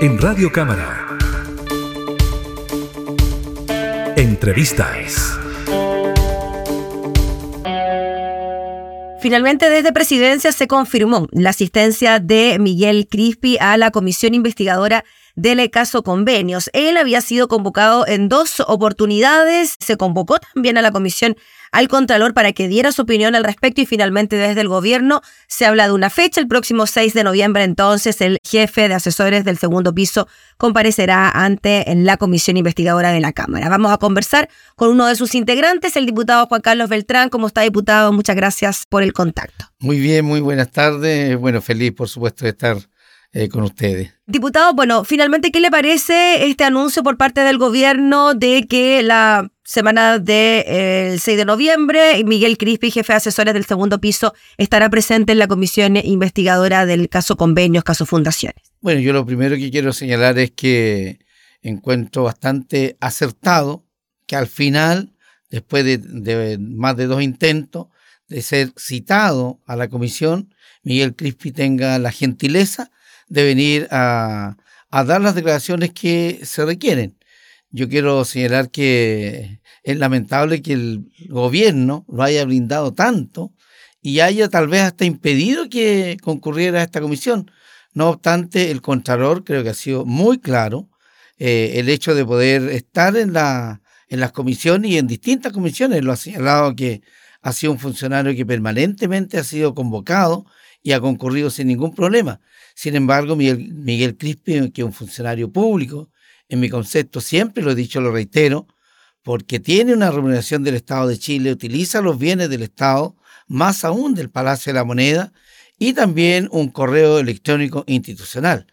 en Radio Cámara. Entrevistas. Finalmente, desde Presidencia se confirmó la asistencia de Miguel Crispi a la comisión investigadora del caso convenios. Él había sido convocado en dos oportunidades, se convocó también a la comisión al Contralor para que diera su opinión al respecto y finalmente desde el gobierno se habla de una fecha, el próximo 6 de noviembre entonces el jefe de asesores del segundo piso comparecerá ante la comisión investigadora de la Cámara. Vamos a conversar con uno de sus integrantes, el diputado Juan Carlos Beltrán. ¿Cómo está, diputado? Muchas gracias por el contacto. Muy bien, muy buenas tardes. Bueno, feliz por supuesto de estar eh, con ustedes. Diputado, bueno, finalmente, ¿qué le parece este anuncio por parte del gobierno de que la semana del 6 de noviembre Miguel Crispi, jefe de asesores del segundo piso, estará presente en la comisión investigadora del caso convenios, caso fundaciones? Bueno, yo lo primero que quiero señalar es que encuentro bastante acertado que al final, después de, de más de dos intentos de ser citado a la comisión, Miguel Crispi tenga la gentileza de venir a, dar las declaraciones que se requieren. Yo quiero señalar que es lamentable que el gobierno lo haya brindado tanto y haya tal vez hasta impedido que concurriera a esta comisión. No obstante, el Contralor creo que ha sido muy claro eh, el hecho de poder estar en, la, en las comisiones y en distintas comisiones. Lo ha señalado que ha sido un funcionario que permanentemente ha sido convocado y ha concurrido sin ningún problema. Sin embargo, Miguel, Miguel Crispi, que es un funcionario público, en mi concepto siempre lo he dicho, lo reitero, porque tiene una remuneración del Estado de Chile, utiliza los bienes del Estado, más aún del Palacio de la Moneda, y también un correo electrónico institucional.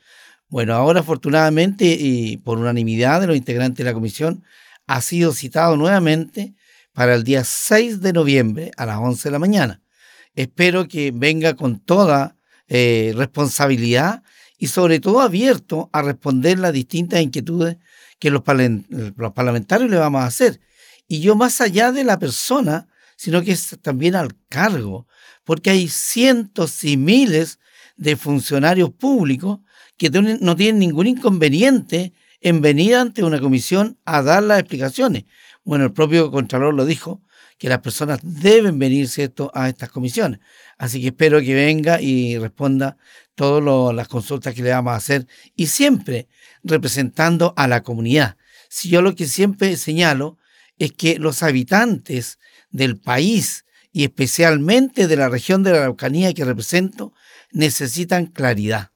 Bueno, ahora afortunadamente y por unanimidad de los integrantes de la comisión, ha sido citado nuevamente para el día 6 de noviembre a las 11 de la mañana. Espero que venga con toda eh, responsabilidad y sobre todo abierto a responder las distintas inquietudes que los, parlamentarios le vamos a hacer. Y yo más allá de la persona, sino que es también al cargo, porque hay cientos y miles de funcionarios públicos que no tienen ningún inconveniente en venir ante una comisión a dar las explicaciones. Bueno, el propio Contralor lo dijo, que las personas deben venir a estas comisiones. Así que espero que venga y responda todas las consultas que le vamos a hacer y siempre representando a la comunidad. Si yo lo que siempre señalo es que los habitantes del país y especialmente de la región de la Araucanía que represento necesitan claridad,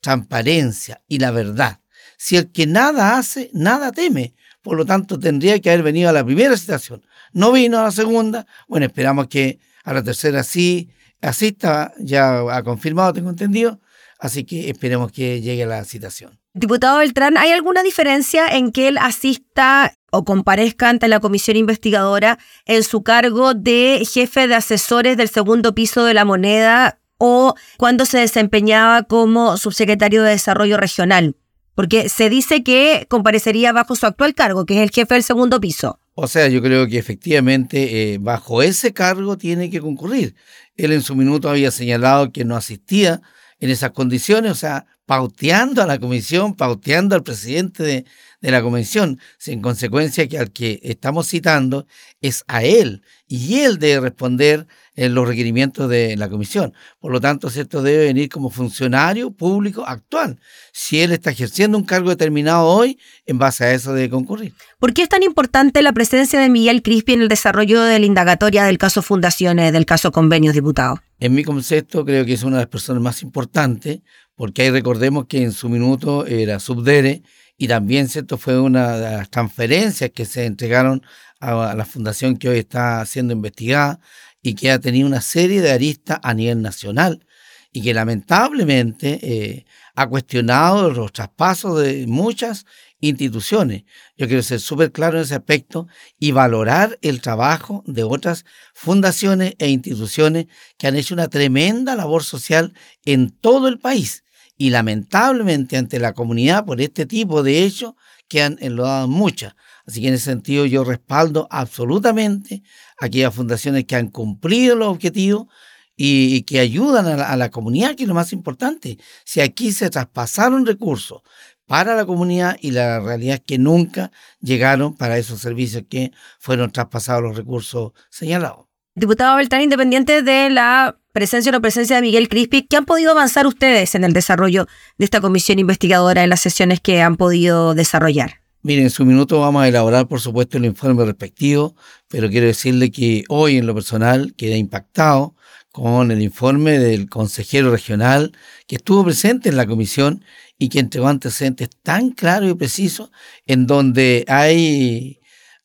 transparencia y la verdad. Si el que nada hace, nada teme. Por lo tanto, tendría que haber venido a la primera citación. No vino a la segunda. Bueno, esperamos que a la tercera sí asista. Ya ha confirmado, tengo entendido. Así que esperemos que llegue a la citación. Diputado Beltrán, ¿hay alguna diferencia en que él asista o comparezca ante la comisión investigadora en su cargo de jefe de asesores del segundo piso de la moneda o cuando se desempeñaba como subsecretario de Desarrollo Regional? Porque se dice que comparecería bajo su actual cargo, que es el jefe del segundo piso. O sea, yo creo que efectivamente eh, bajo ese cargo tiene que concurrir. Él en su minuto había señalado que no asistía en esas condiciones, o sea, pauteando a la comisión, pauteando al presidente de, de la convención, sin consecuencia que al que estamos citando es a él y él debe responder en los requerimientos de la comisión. Por lo tanto, ¿cierto? debe venir como funcionario público actual. Si él está ejerciendo un cargo determinado hoy, en base a eso debe concurrir. ¿Por qué es tan importante la presencia de Miguel Crispi en el desarrollo de la indagatoria del caso Fundaciones, del caso Convenios, diputado? En mi concepto, creo que es una de las personas más importantes, porque ahí recordemos que en su minuto era subdere y también cierto fue una de las transferencias que se entregaron a la fundación que hoy está siendo investigada y que ha tenido una serie de aristas a nivel nacional y que lamentablemente eh, ha cuestionado los traspasos de muchas instituciones. Yo quiero ser súper claro en ese aspecto y valorar el trabajo de otras fundaciones e instituciones que han hecho una tremenda labor social en todo el país y lamentablemente ante la comunidad por este tipo de hechos que han enlodado muchas. Así que en ese sentido yo respaldo absolutamente a aquellas fundaciones que han cumplido los objetivos y, que ayudan a la, a la, comunidad, que es lo más importante. Si aquí se traspasaron recursos para la comunidad y la realidad es que nunca llegaron para esos servicios que fueron traspasados los recursos señalados. Diputado Beltrán, independiente de la presencia o no presencia de Miguel Crispi, ¿qué han podido avanzar ustedes en el desarrollo de esta comisión investigadora en las sesiones que han podido desarrollar? Miren, en su minuto vamos a elaborar, por supuesto, el informe respectivo, pero quiero decirle que hoy en lo personal queda impactado con el informe del consejero regional que estuvo presente en la comisión y que entregó antecedentes tan claros y precisos en donde hay,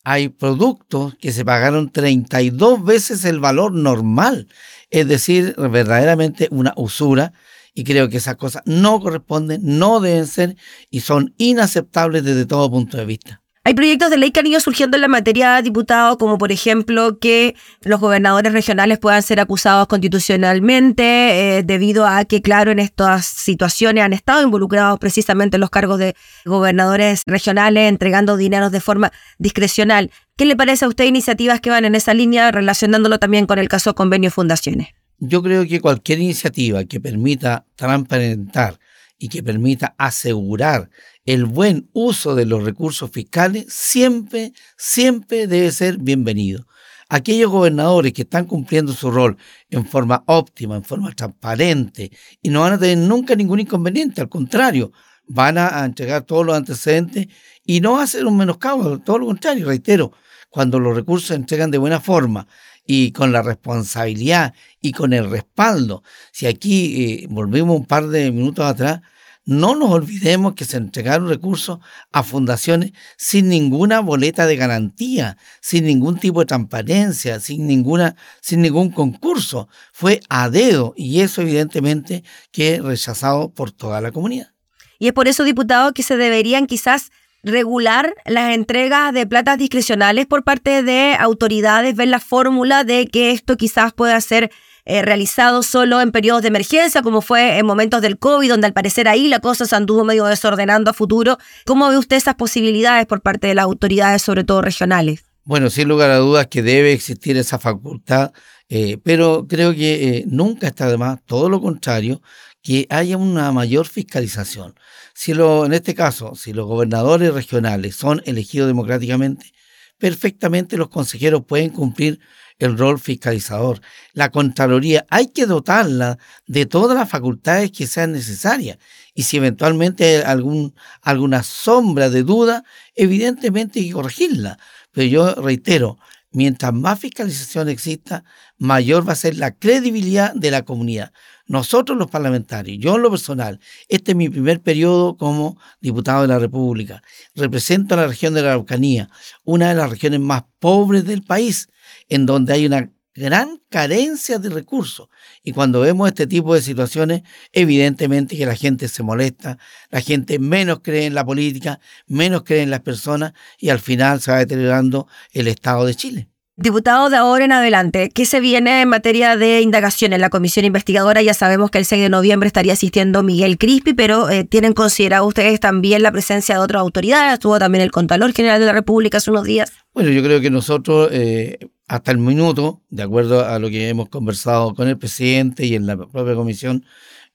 hay productos que se pagaron 32 veces el valor normal, es decir, verdaderamente una usura y creo que esas cosas no corresponden, no deben ser y son inaceptables desde todo punto de vista. Hay proyectos de ley que han ido surgiendo en la materia, diputado, como por ejemplo que los gobernadores regionales puedan ser acusados constitucionalmente, eh, debido a que, claro, en estas situaciones han estado involucrados precisamente los cargos de gobernadores regionales, entregando dineros de forma discrecional. ¿Qué le parece a usted iniciativas que van en esa línea, relacionándolo también con el caso convenio fundaciones? Yo creo que cualquier iniciativa que permita transparentar y que permita asegurar el buen uso de los recursos fiscales siempre, siempre debe ser bienvenido. Aquellos gobernadores que están cumpliendo su rol en forma óptima, en forma transparente, y no van a tener nunca ningún inconveniente, al contrario, van a entregar todos los antecedentes y no ser un menoscabo, todo lo contrario, reitero, cuando los recursos se entregan de buena forma y con la responsabilidad y con el respaldo, si aquí eh, volvemos un par de minutos atrás, no nos olvidemos que se entregaron recursos a fundaciones sin ninguna boleta de garantía, sin ningún tipo de transparencia, sin, ninguna, sin ningún concurso. Fue a dedo y eso evidentemente que rechazado por toda la comunidad. Y es por eso, diputado, que se deberían quizás regular las entregas de platas discrecionales por parte de autoridades, ver la fórmula de que esto quizás pueda ser eh, realizado solo en periodos de emergencia, como fue en momentos del COVID, donde al parecer ahí la cosa se anduvo medio desordenando a futuro. ¿Cómo ve usted esas posibilidades por parte de las autoridades, sobre todo regionales? Bueno, sin lugar a dudas que debe existir esa facultad, eh, pero creo que eh, nunca está de más, todo lo contrario, que haya una mayor fiscalización. Si lo, en este caso, si los gobernadores regionales son elegidos democráticamente, perfectamente los consejeros pueden cumplir el rol fiscalizador. La Contraloría hay que dotarla de todas las facultades que sean necesarias. Y si eventualmente hay algún, alguna sombra de duda, evidentemente hay que corregirla. Pero yo reitero, mientras más fiscalización exista, mayor va a ser la credibilidad de la comunidad. Nosotros los parlamentarios, yo en lo personal, este es mi primer periodo como diputado de la República. Represento a la región de la Araucanía, una de las regiones más pobres del país, en donde hay una gran carencia de recursos. Y cuando vemos este tipo de situaciones, evidentemente que la gente se molesta, la gente menos cree en la política, menos cree en las personas y al final se va deteriorando el Estado de Chile. Diputado, de ahora en adelante, ¿qué se viene en materia de indagación en la comisión investigadora? Ya sabemos que el 6 de noviembre estaría asistiendo Miguel Crispi, pero eh, ¿tienen considerado ustedes también la presencia de otras autoridades? Estuvo también el Contralor General de la República hace unos días. Bueno, yo creo que nosotros, eh, hasta el minuto, de acuerdo a lo que hemos conversado con el presidente y en la propia comisión,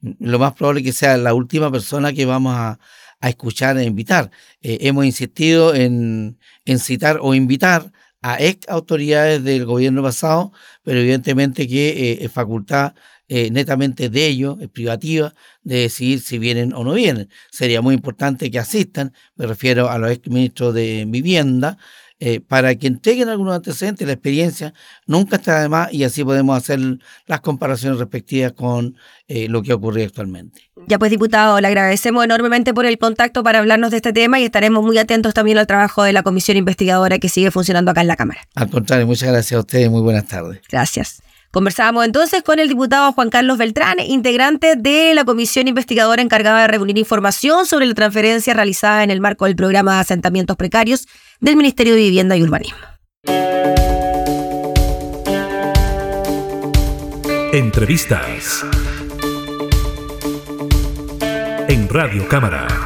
lo más probable es que sea la última persona que vamos a, escuchar e invitar. Eh, hemos insistido en, citar o invitar a ex autoridades del gobierno pasado, pero evidentemente que eh, es facultad eh, netamente de ellos, es privativa, de decidir si vienen o no vienen. Sería muy importante que asistan, me refiero a los ex ministros de Vivienda, eh, para que entreguen algunos antecedentes, la experiencia nunca está de más y así podemos hacer las comparaciones respectivas con eh, lo que ocurre actualmente. Ya pues, diputado, le agradecemos enormemente por el contacto para hablarnos de este tema y estaremos muy atentos también al trabajo de la comisión investigadora que sigue funcionando acá en la Cámara. Al contrario, muchas gracias a ustedes, muy buenas tardes. Gracias. Conversábamos entonces con el diputado Juan Carlos Beltrán, integrante de la comisión investigadora encargada de reunir información sobre la transferencia realizada en el marco del programa de asentamientos precarios del Ministerio de Vivienda y Urbanismo. Entrevistas en Radio Cámara.